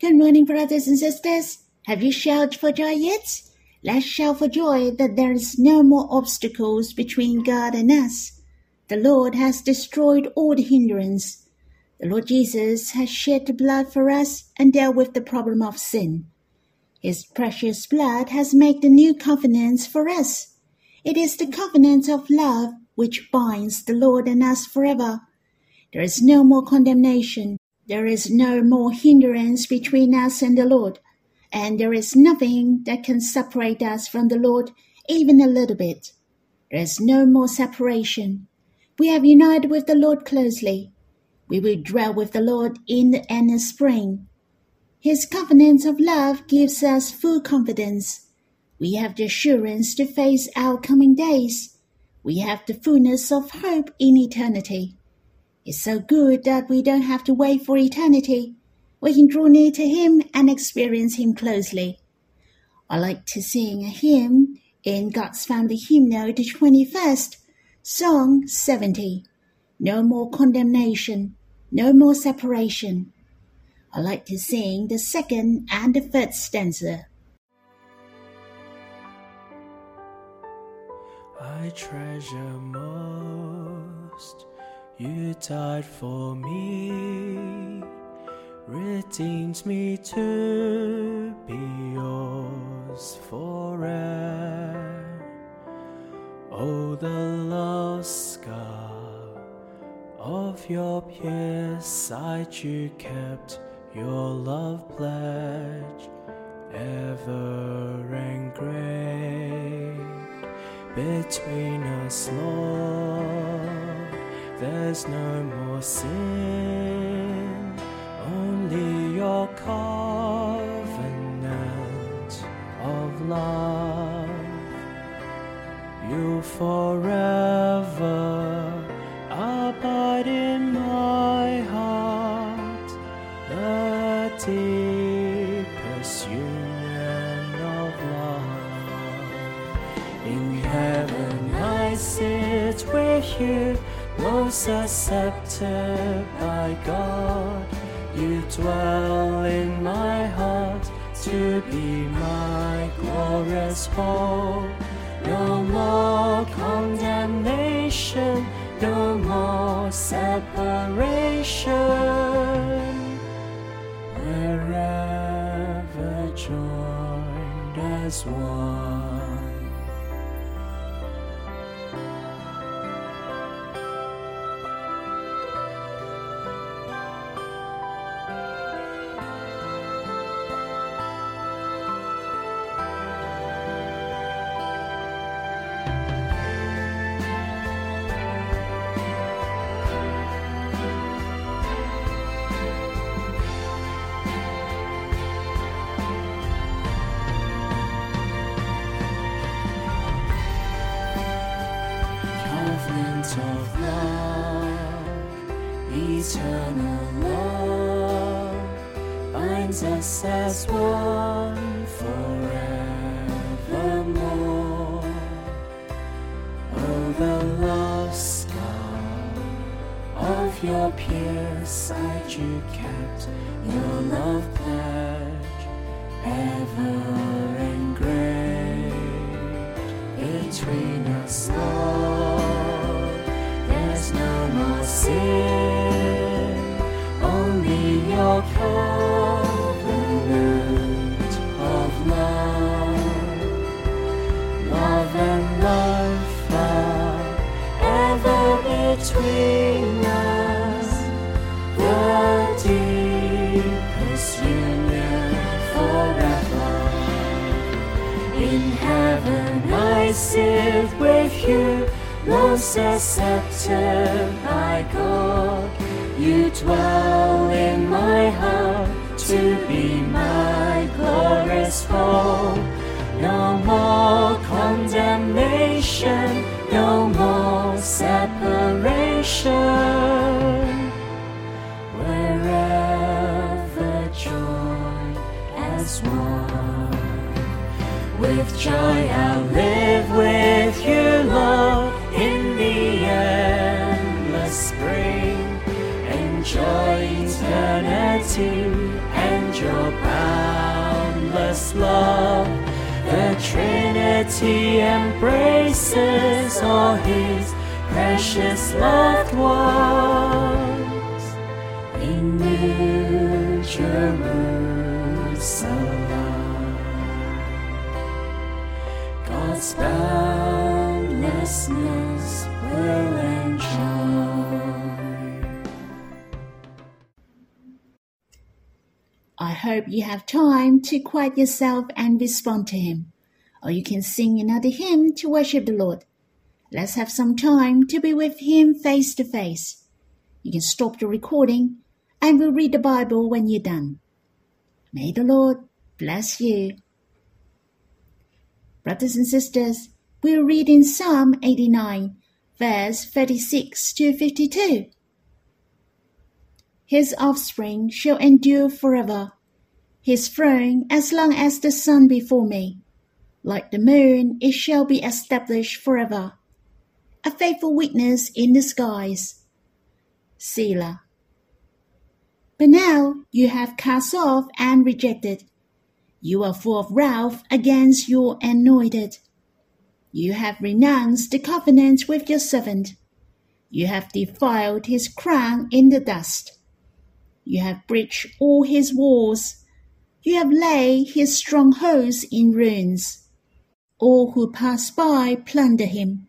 Good morning, brothers and sisters. Have you shouted for joy yet? Let's shout for joy that there is no more obstacles between God and us. The Lord has destroyed all the hindrance. The Lord Jesus has shed the blood for us and dealt with the problem of sin. His precious blood has made the new covenant for us. It is the covenant of love which binds the Lord and us forever. There is no more condemnation. There is no more hindrance between us and the Lord. And there is nothing that can separate us from the Lord, even a little bit. There is no more separation. We have united with the Lord closely. We will dwell with the Lord in the inner spring. His covenant of love gives us full confidence. We have the assurance to face our coming days. We have the fullness of hope in eternity. It's so good that we don't have to wait for eternity. We can draw near to Him and experience Him closely. I like to sing a hymn in God's Family Hymnal, the 21st, Song 70. No more condemnation, no more separation. I like to sing the second and the third stanza. I treasure most. You died for me, redeemed me to be yours forever. Oh, the lost scar of your pierced side you kept your love pledge ever engraved between us, Lord. There's no more sin, only your covenant of love. You forever abide in my heart, the deepest union of love. In heaven I sit with you, most accepted by God. You dwell in my heart to be my glorious hope. No more condemnation, no more separation. Wherever joined as one. Binds us between us, the deepest union forever. In heaven I sit with you, most accepted by God. You dwell in my heart to be my glorious hope. No more condemnation, no more separation. Wherever joy as one. With joy I'll live with you, Lord, in the endless spring. Enjoy eternity and your boundless love. The Trinity embraces all his precious loved ones in New Jerusalem. God's boundlessness will enjoy. I hope you have time to quiet yourself and respond to Him. Or you can sing another hymn to worship the Lord. Let's have some time to be with Him face to face. You can stop the recording and we'll read the Bible when you're done. May the Lord bless you. Brothers and sisters, we'll read in Psalm 89, verse 36 to 52. His offspring shall endure forever, his throne as long as the sun before me. Like the moon, it shall be established forever, a faithful witness in disguise. Selah. But now you have cast off and rejected. You are full of wrath against your anointed. You have renounced the covenant with your servant. You have defiled his crown in the dust. You have breached all his walls. You have laid his strongholds in ruins. All who pass by plunder him.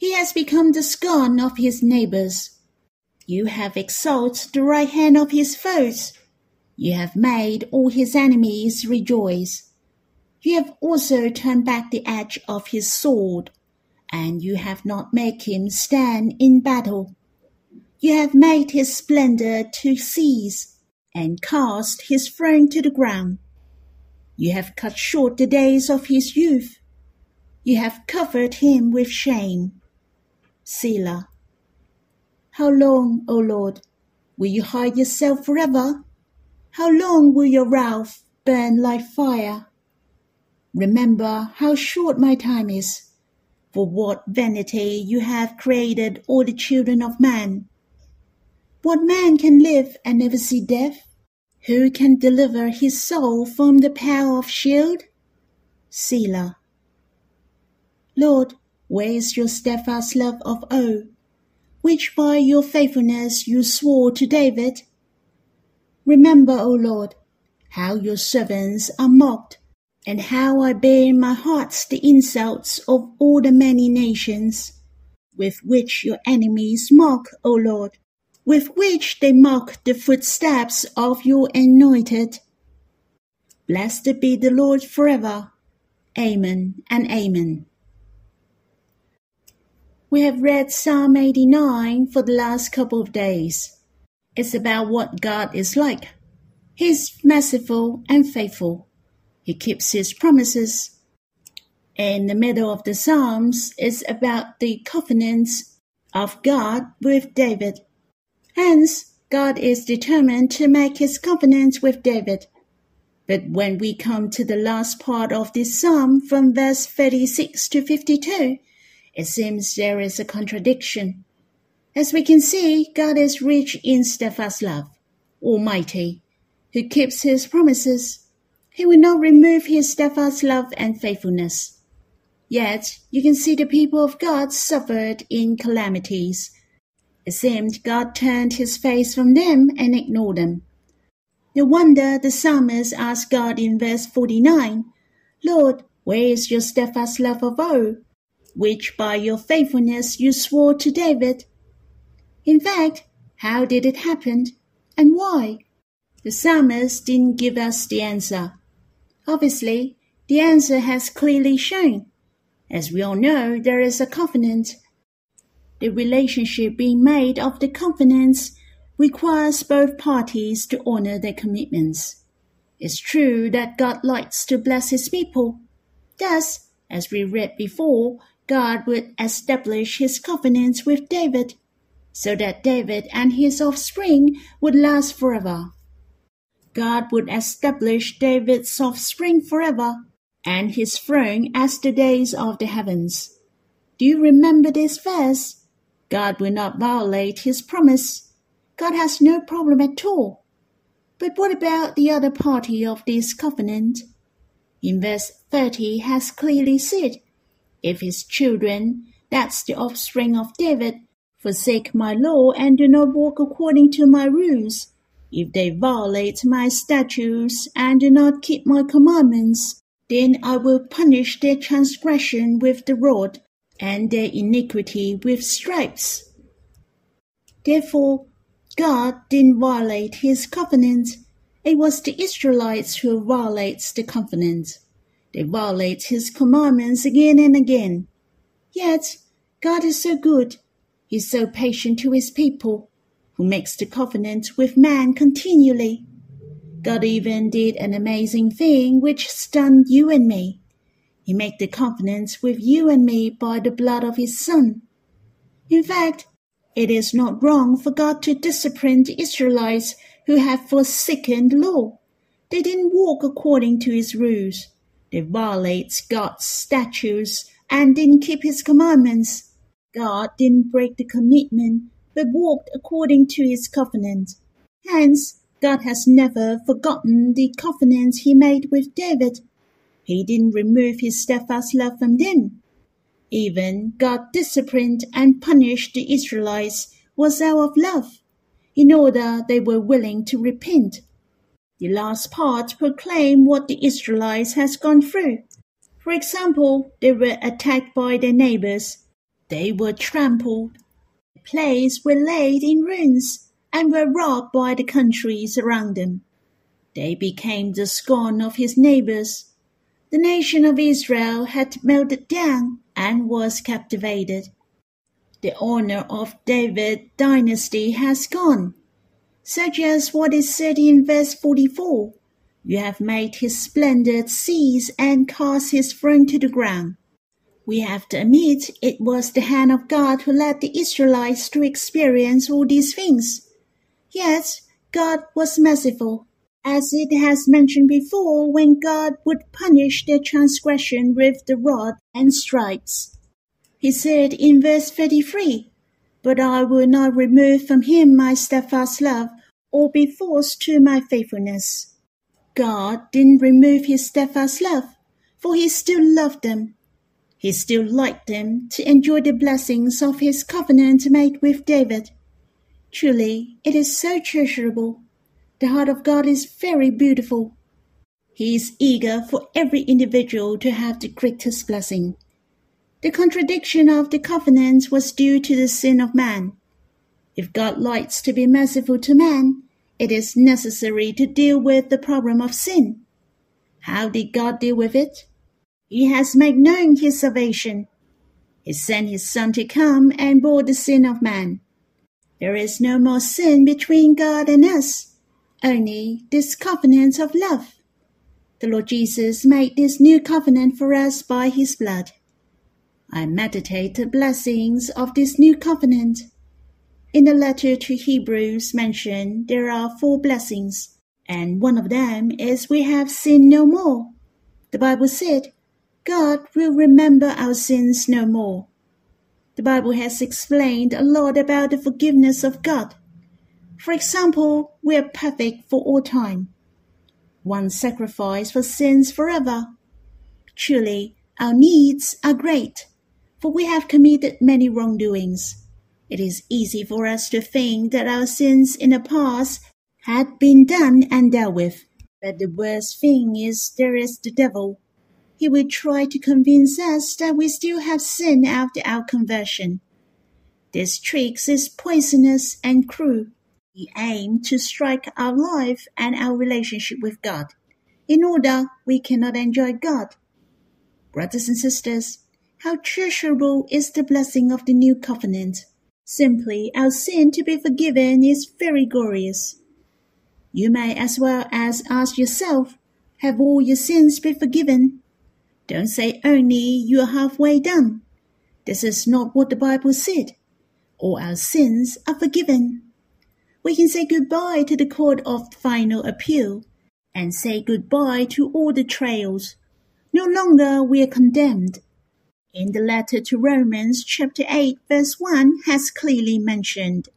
He has become the scorn of his neighbors. You have exalted the right hand of his foes. You have made all his enemies rejoice. You have also turned back the edge of his sword, and you have not made him stand in battle. You have made his splendor to cease, and cast his throne to the ground. You have cut short the days of his youth. You have covered him with shame. Selah. How long, O Lord, will you hide yourself forever? How long will your wrath burn like fire? Remember how short my time is. For what vanity you have created all the children of man. What man can live and never see death? Who can deliver his soul from the power of Sheol? Selah. Lord, where is your steadfast love of old, which by your faithfulness you swore to David? Remember, O Lord, how your servants are mocked, and how I bear in my heart the insults of all the many nations, with which your enemies mock, O Lord with which they mock the footsteps of your anointed. Blessed be the Lord forever. Amen and Amen. We have read Psalm 89 for the last couple of days. It's about what God is like. He's merciful and faithful. He keeps his promises. In the middle of the Psalms is about the covenants of God with David. Hence, God is determined to make his covenant with David. But when we come to the last part of this psalm from verse 36 to 52, it seems there is a contradiction. As we can see, God is rich in steadfast love, almighty, who keeps his promises. He will not remove his steadfast love and faithfulness. Yet, you can see the people of God suffered in calamities it seemed God turned his face from them and ignored them. No wonder the psalmist asked God in verse 49, Lord, where is your steadfast love of old, which by your faithfulness you swore to David? In fact, how did it happen, and why? The psalmist didn't give us the answer. Obviously, the answer has clearly shown. As we all know, there is a covenant the relationship being made of the covenants requires both parties to honor their commitments. It's true that God likes to bless his people. Thus, as we read before, God would establish his covenants with David, so that David and his offspring would last forever. God would establish David's offspring forever, and his throne as the days of the heavens. Do you remember this verse? God will not violate his promise. God has no problem at all. But what about the other party of this covenant? In verse 30 has clearly said, If his children, that's the offspring of David, forsake my law and do not walk according to my rules, if they violate my statutes and do not keep my commandments, then I will punish their transgression with the rod and their iniquity with stripes. Therefore, God didn't violate his covenant. It was the Israelites who violates the covenant. They violate his commandments again and again. Yet, God is so good. He's so patient to his people, who makes the covenant with man continually. God even did an amazing thing which stunned you and me. He made the covenant with you and me by the blood of his Son. In fact, it is not wrong for God to discipline the Israelites who have forsaken the law. They didn't walk according to his rules. They violated God's statutes and didn't keep his commandments. God didn't break the commitment, but walked according to his covenant. Hence, God has never forgotten the covenant he made with David. He didn't remove his steadfast love from them. Even God disciplined and punished the Israelites was out of love, in order they were willing to repent. The last part proclaimed what the Israelites has gone through. For example, they were attacked by their neighbors. They were trampled. The place were laid in ruins and were robbed by the countries around them. They became the scorn of his neighbors. The nation of Israel had melted down and was captivated. The honor of David dynasty has gone, such as what is said in verse 44. You have made his splendor cease and cast his throne to the ground. We have to admit it was the hand of God who led the Israelites to experience all these things. Yet God was merciful, as it has mentioned before when God would punish their transgression with the rod and stripes. He said in verse 33, But I will not remove from him my steadfast love, or be forced to my faithfulness. God didn't remove his steadfast love, for he still loved them. He still liked them to enjoy the blessings of his covenant made with David. Truly, it is so treasurable. The heart of God is very beautiful. He is eager for every individual to have the greatest blessing. The contradiction of the covenant was due to the sin of man. If God likes to be merciful to man, it is necessary to deal with the problem of sin. How did God deal with it? He has made known his salvation. He sent his Son to come and bore the sin of man. There is no more sin between God and us, only this covenant of love. The Lord Jesus made this new covenant for us by his blood. I meditate the blessings of this new covenant. In the letter to Hebrews mentioned there are four blessings, and one of them is we have sinned no more. The Bible said, God will remember our sins no more. The Bible has explained a lot about the forgiveness of God. For example, we are perfect for all time. One sacrifice for sins forever. Truly, our needs are great for we have committed many wrongdoings. It is easy for us to think that our sins in the past had been done and dealt with. But the worst thing is there is the devil. He will try to convince us that we still have sin after our conversion. This trick is poisonous and cruel. He aims to strike our life and our relationship with God. In order we cannot enjoy God. Brothers and sisters, how treasurable is the blessing of the new covenant! Simply, our sin to be forgiven is very glorious. You may as well as ask yourself, have all your sins been forgiven? Don't say only you are halfway done. This is not what the Bible said. All our sins are forgiven. We can say goodbye to the court of final appeal and say goodbye to all the trials. No longer we are condemned in the letter to Romans chapter 8 verse 1 has clearly mentioned.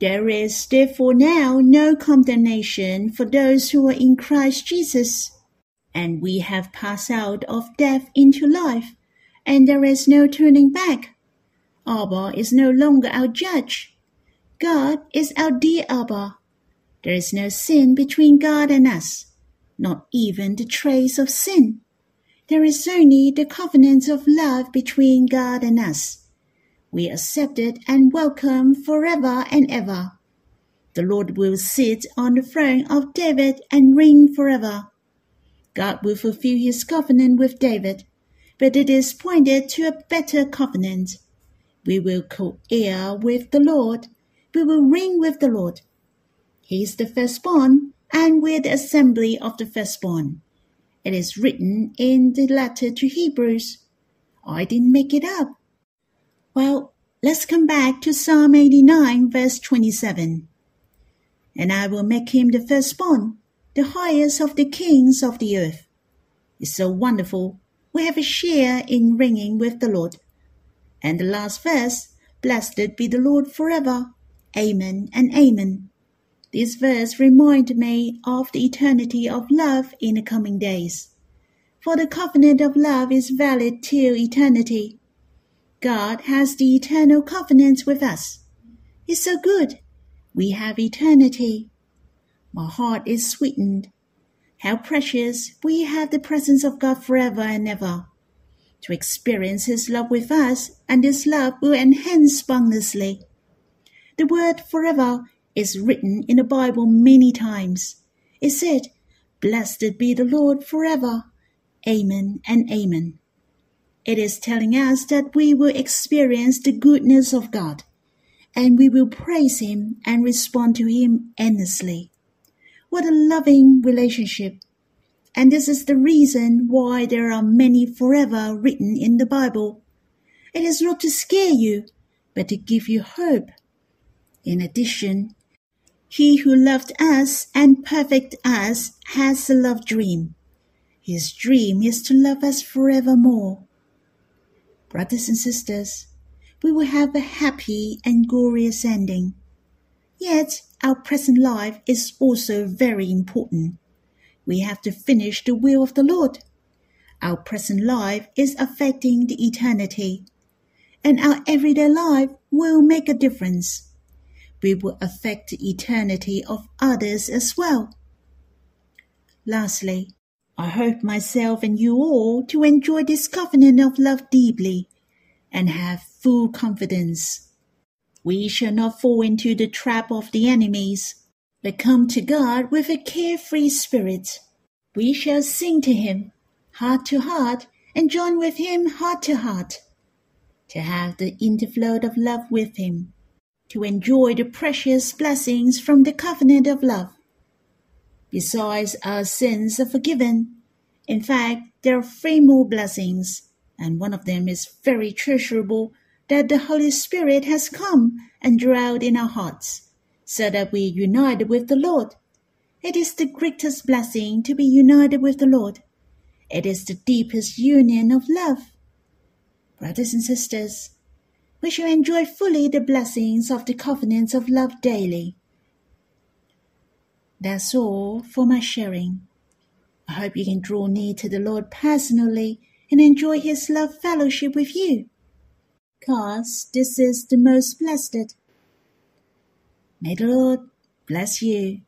There is therefore now no condemnation for those who are in Christ Jesus. And we have passed out of death into life, and there is no turning back. Abba is no longer our judge. God is our dear Abba. There is no sin between God and us, not even the trace of sin. There is only the covenant of love between God and us we accept it and welcome forever and ever. The Lord will sit on the throne of David and reign forever. God will fulfill his covenant with David, but it is pointed to a better covenant. We will co-heir with the Lord. We will reign with the Lord. He is the firstborn, and we're the assembly of the firstborn. It is written in the letter to Hebrews. I didn't make it up. Well, let's come back to Psalm 89, verse 27. And I will make him the firstborn, the highest of the kings of the earth. It's so wonderful. We have a share in reigning with the Lord. And the last verse, Blessed be the Lord forever. Amen and amen. This verse reminds me of the eternity of love in the coming days. For the covenant of love is valid till eternity God has the eternal covenant with us. It's so good. We have eternity. My heart is sweetened. How precious we have the presence of God forever and ever. To experience His love with us, and this love will enhance boundlessly. The word forever is written in the Bible many times. It said, Blessed be the Lord forever. Amen and amen. It is telling us that we will experience the goodness of God and we will praise Him and respond to Him endlessly. What a loving relationship. And this is the reason why there are many forever written in the Bible. It is not to scare you, but to give you hope. In addition, he who loved us and perfect us has a love dream. His dream is to love us forevermore brothers and sisters, we will have a happy and glorious ending. Yet, our present life is also very important. We have to finish the will of the Lord. Our present life is affecting the eternity, and our everyday life will make a difference. We will affect the eternity of others as well. Lastly, I hope myself and you all to enjoy this covenant of love deeply and have full confidence. We shall not fall into the trap of the enemies, but come to God with a carefree spirit. We shall sing to Him heart to heart and join with Him heart to heart, to have the interflow of love with Him, to enjoy the precious blessings from the covenant of love Besides, our sins are forgiven. In fact, there are three more blessings, and one of them is very treasurable that the Holy Spirit has come and dwelt in our hearts, so that we are united with the Lord. It is the greatest blessing to be united with the Lord. It is the deepest union of love. Brothers and sisters, we shall enjoy fully the blessings of the covenants of love daily. That's all for my sharing. I hope you can draw near to the Lord personally and enjoy His love fellowship with you. Cause this is the most blessed. May the Lord bless you.